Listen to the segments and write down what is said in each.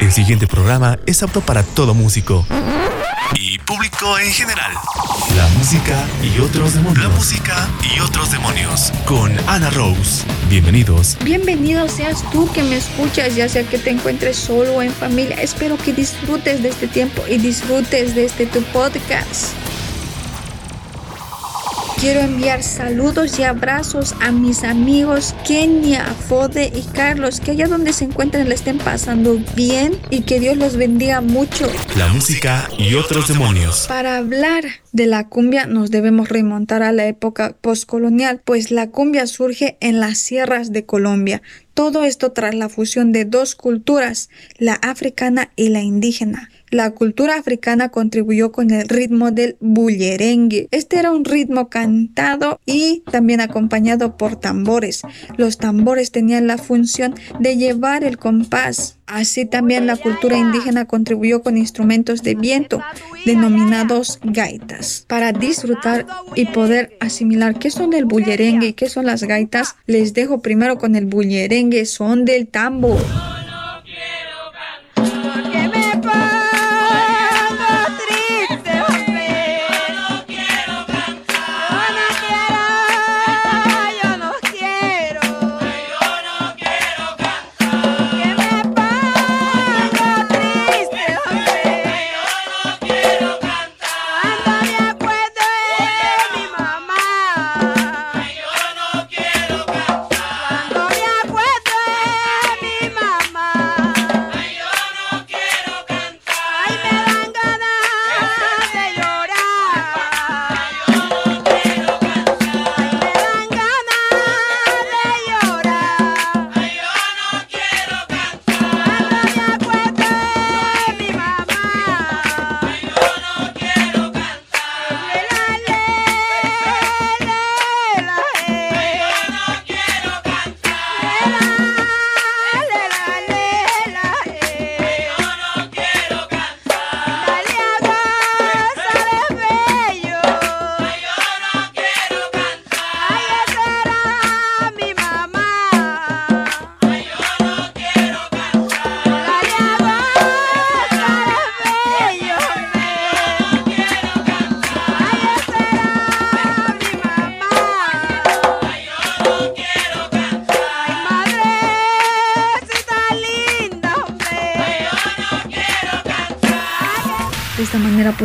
El siguiente programa es apto para todo músico y público en general. La música y otros demonios. La música y otros demonios con Ana Rose. Bienvenidos. Bienvenido seas tú que me escuchas, ya sea que te encuentres solo o en familia. Espero que disfrutes de este tiempo y disfrutes de este tu podcast. Quiero enviar saludos y abrazos a mis amigos Kenia, Fode y Carlos, que allá donde se encuentren le estén pasando bien y que Dios los bendiga mucho. La música y otros demonios. Para hablar de la cumbia nos debemos remontar a la época postcolonial, pues la cumbia surge en las sierras de Colombia. Todo esto tras la fusión de dos culturas, la africana y la indígena. La cultura africana contribuyó con el ritmo del bullerengue. Este era un ritmo cantado y también acompañado por tambores. Los tambores tenían la función de llevar el compás. Así también la cultura indígena contribuyó con instrumentos de viento denominados gaitas. Para disfrutar y poder asimilar qué son el bullerengue y qué son las gaitas, les dejo primero con el bullerengue, son del tambor.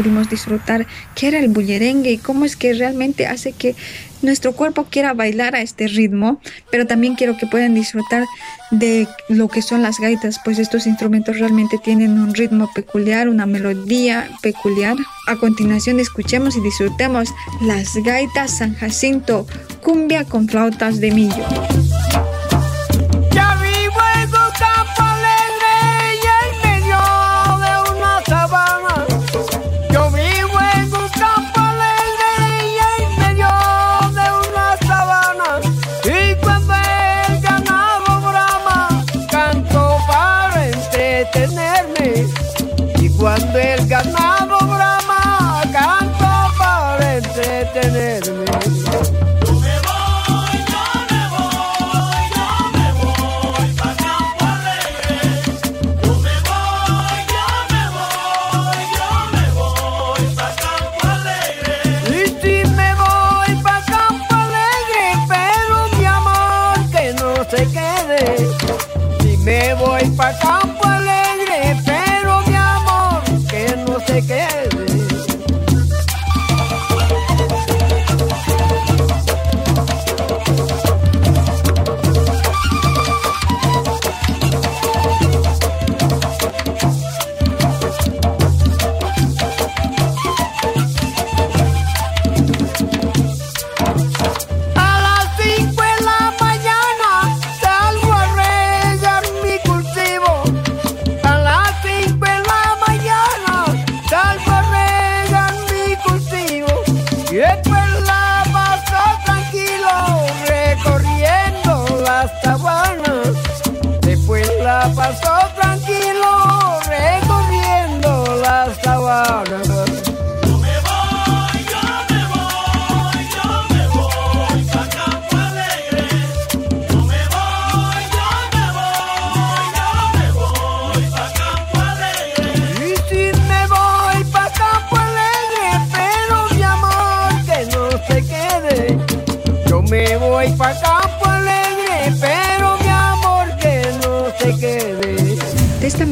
Pudimos disfrutar qué era el bullerengue y cómo es que realmente hace que nuestro cuerpo quiera bailar a este ritmo, pero también quiero que puedan disfrutar de lo que son las gaitas, pues estos instrumentos realmente tienen un ritmo peculiar, una melodía peculiar. A continuación escuchemos y disfrutemos las gaitas San Jacinto, cumbia con flautas de millo.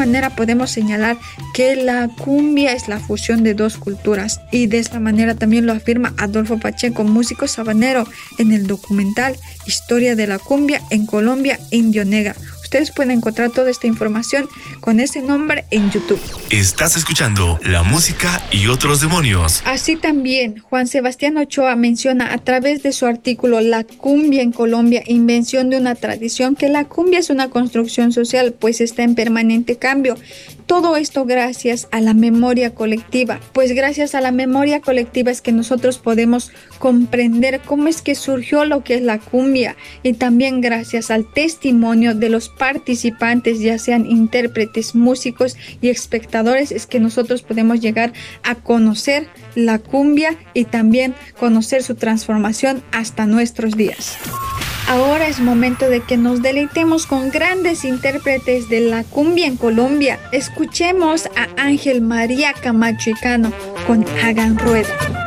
Manera podemos señalar que la cumbia es la fusión de dos culturas y de esta manera también lo afirma Adolfo Pacheco, músico sabanero, en el documental Historia de la cumbia en Colombia Indio Negra, Ustedes pueden encontrar toda esta información con ese nombre en YouTube. Estás escuchando la música y otros demonios. Así también, Juan Sebastián Ochoa menciona a través de su artículo La cumbia en Colombia, invención de una tradición, que la cumbia es una construcción social, pues está en permanente cambio todo esto gracias a la memoria colectiva, pues gracias a la memoria colectiva es que nosotros podemos comprender cómo es que surgió lo que es la cumbia y también gracias al testimonio de los participantes, ya sean intérpretes, músicos y espectadores, es que nosotros podemos llegar a conocer la cumbia y también conocer su transformación hasta nuestros días. Ahora es momento de que nos deleitemos con grandes intérpretes de la cumbia en Colombia. Escuchemos a Ángel María Camacho Cano con Hagan Rueda.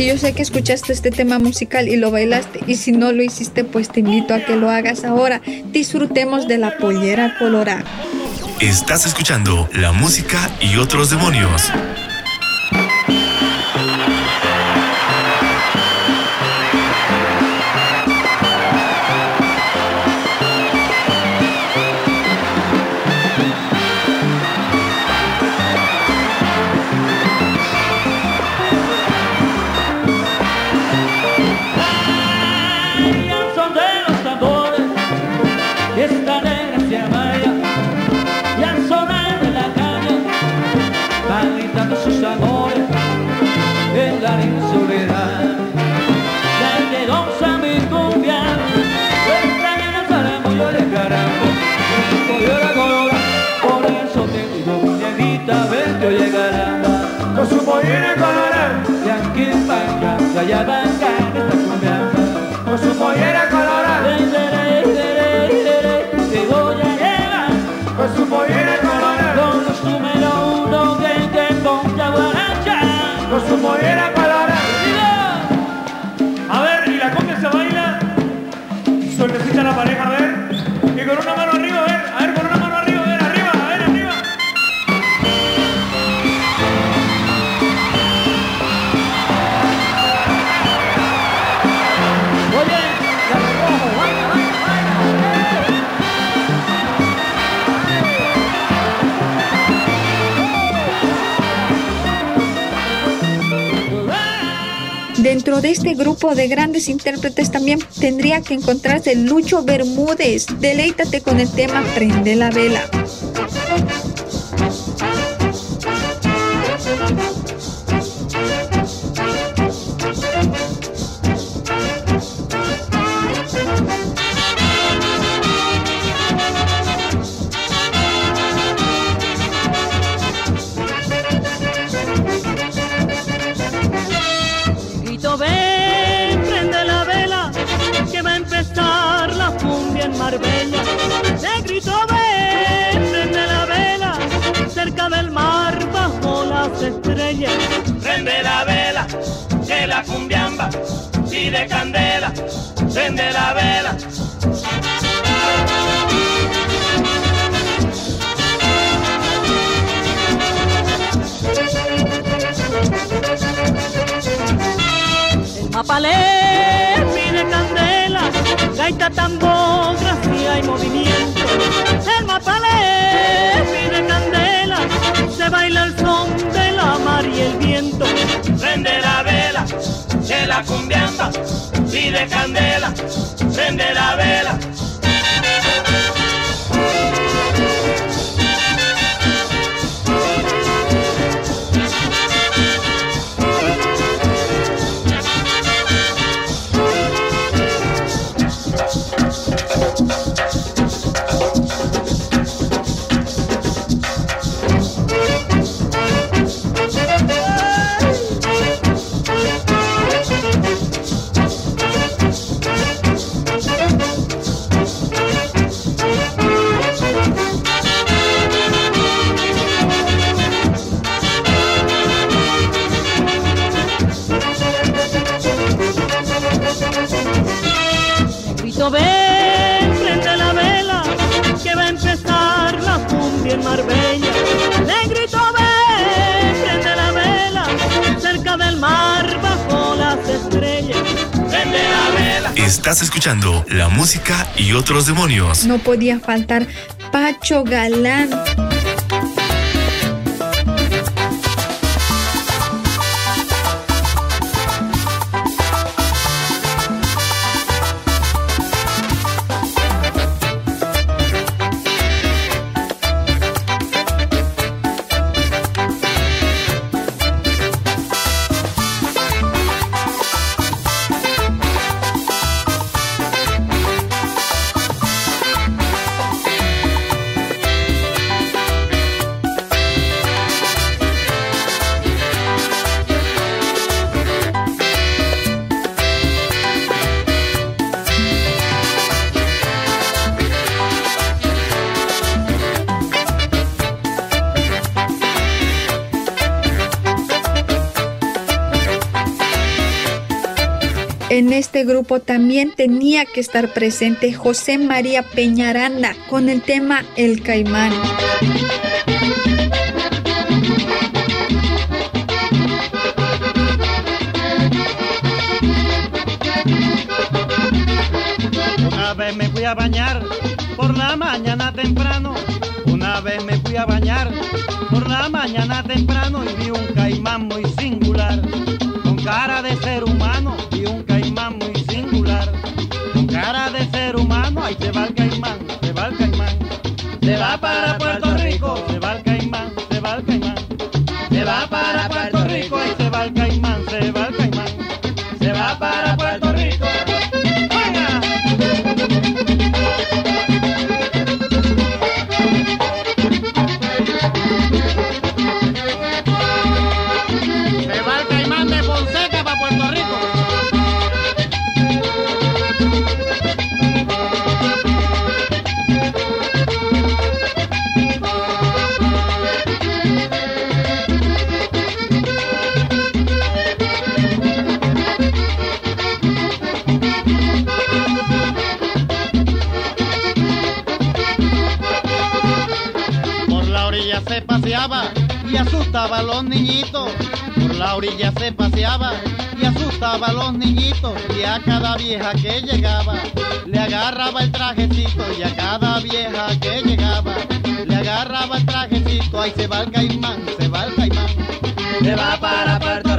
Que escuchaste este tema musical y lo bailaste y si no lo hiciste pues te invito a que lo hagas ahora. Disfrutemos de la pollera colorada. Estás escuchando la música y otros demonios. cumbia, se allá esta cumbia, con su mollera colorada. Dentro de este grupo de grandes intérpretes también tendría que encontrarse Lucho Bermúdez. Deleítate con el tema Prende la vela. Marbella. Negrito, ven, prende la vela, cerca del mar bajo las estrellas. Prende la vela, que la cumbiamba, si de candela, prende la vela. mapalé, mire candela, gaita tambor, movimiento. El mapalé pide candela, se baila el son de la mar y el viento. Prende la vela, que la cumbiamba pide candela. Prende la vela. Estás escuchando la música y otros demonios. No podía faltar Pacho Galán. En este grupo también tenía que estar presente José María Peñaranda con el tema El Caimán. Una vez me fui a bañar por la mañana temprano. Una vez me fui a bañar por la mañana temprano y vi un caimán muy singular. Con cara de ser se va el caimán, se va el caimán. Se va para Puerto Rico, se va el caimán, se va el caimán. Se va para Puerto Rico, ahí se va el caimán, se va el caimán. Se va para los niñitos. Por la orilla se paseaba y asustaba a los niñitos. Y a cada vieja que llegaba le agarraba el trajecito. Y a cada vieja que llegaba le agarraba el trajecito. Ahí se va el caimán, se va el caimán. Se va para Puerto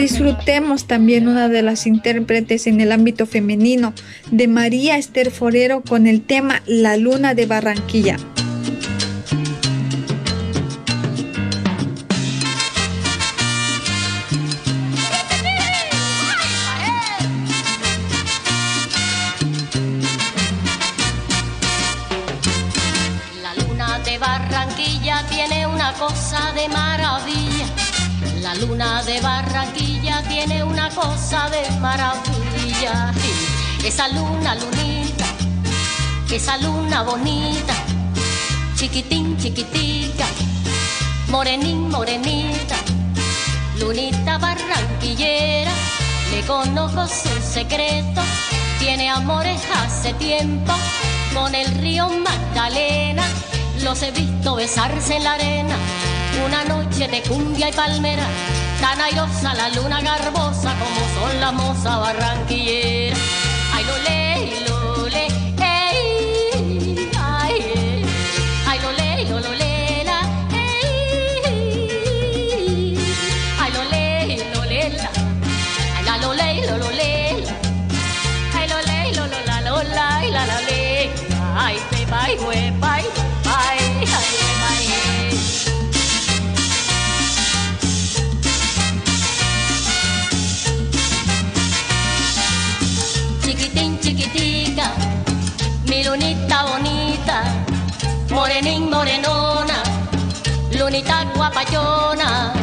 Disfrutemos también una de las intérpretes en el ámbito femenino de María Esther Forero con el tema La Luna de Barranquilla. La luna de Barranquilla tiene una cosa de maravilla. La luna de Barranquilla tiene una cosa de maravilla. Esa luna, lunita, esa luna bonita, chiquitín, chiquitica, morenín, morenita, lunita barranquillera, le conozco su secreto, tiene amores hace tiempo, con el río Magdalena, los he visto besarse en la arena, una noche de cumbia y palmera, tan airosa la luna garbosa como son la moza barranquillera. Ay, lunita bonita, morenín, morenona, lunita guapayona.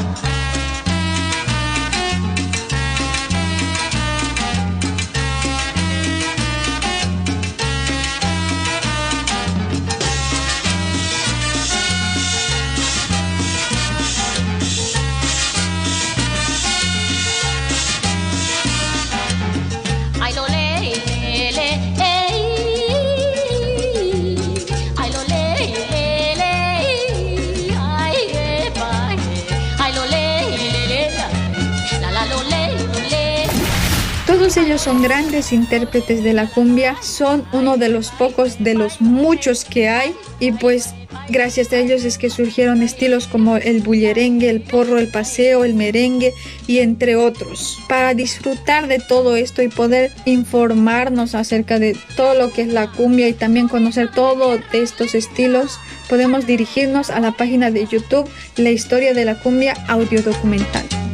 Ellos son grandes intérpretes de la cumbia, son uno de los pocos de los muchos que hay y pues gracias a ellos es que surgieron estilos como el bullerengue, el porro, el paseo, el merengue y entre otros. Para disfrutar de todo esto y poder informarnos acerca de todo lo que es la cumbia y también conocer todo de estos estilos, podemos dirigirnos a la página de YouTube La historia de la cumbia audio documental.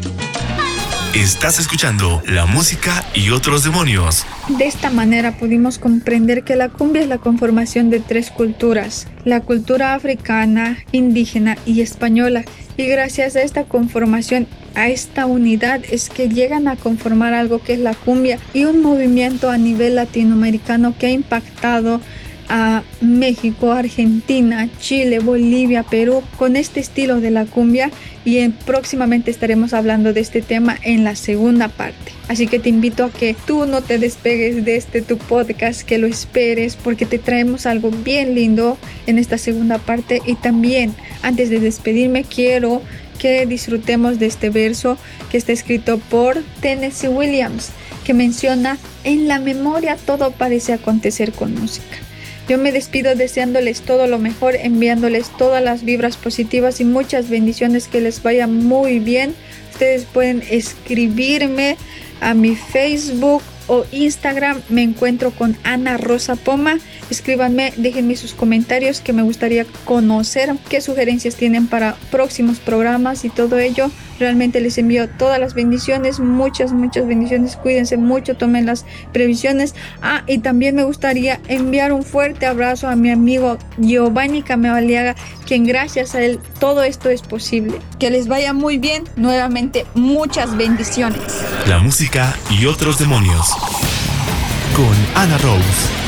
Estás escuchando la música y otros demonios. De esta manera pudimos comprender que la cumbia es la conformación de tres culturas, la cultura africana, indígena y española. Y gracias a esta conformación, a esta unidad, es que llegan a conformar algo que es la cumbia y un movimiento a nivel latinoamericano que ha impactado a México, Argentina, Chile, Bolivia, Perú con este estilo de la cumbia y en- próximamente estaremos hablando de este tema en la segunda parte. Así que te invito a que tú no te despegues de este tu podcast, que lo esperes porque te traemos algo bien lindo en esta segunda parte y también antes de despedirme quiero que disfrutemos de este verso que está escrito por Tennessee Williams que menciona en la memoria todo parece acontecer con música. Yo me despido deseándoles todo lo mejor, enviándoles todas las vibras positivas y muchas bendiciones que les vaya muy bien. Ustedes pueden escribirme a mi Facebook o Instagram. Me encuentro con Ana Rosa Poma. Escríbanme, déjenme sus comentarios que me gustaría conocer qué sugerencias tienen para próximos programas y todo ello. Realmente les envío todas las bendiciones, muchas, muchas bendiciones. Cuídense mucho, tomen las previsiones. Ah, y también me gustaría enviar un fuerte abrazo a mi amigo Giovanni Camealiaga, quien gracias a él todo esto es posible. Que les vaya muy bien. Nuevamente, muchas bendiciones. La música y otros demonios. Con Ana Rose.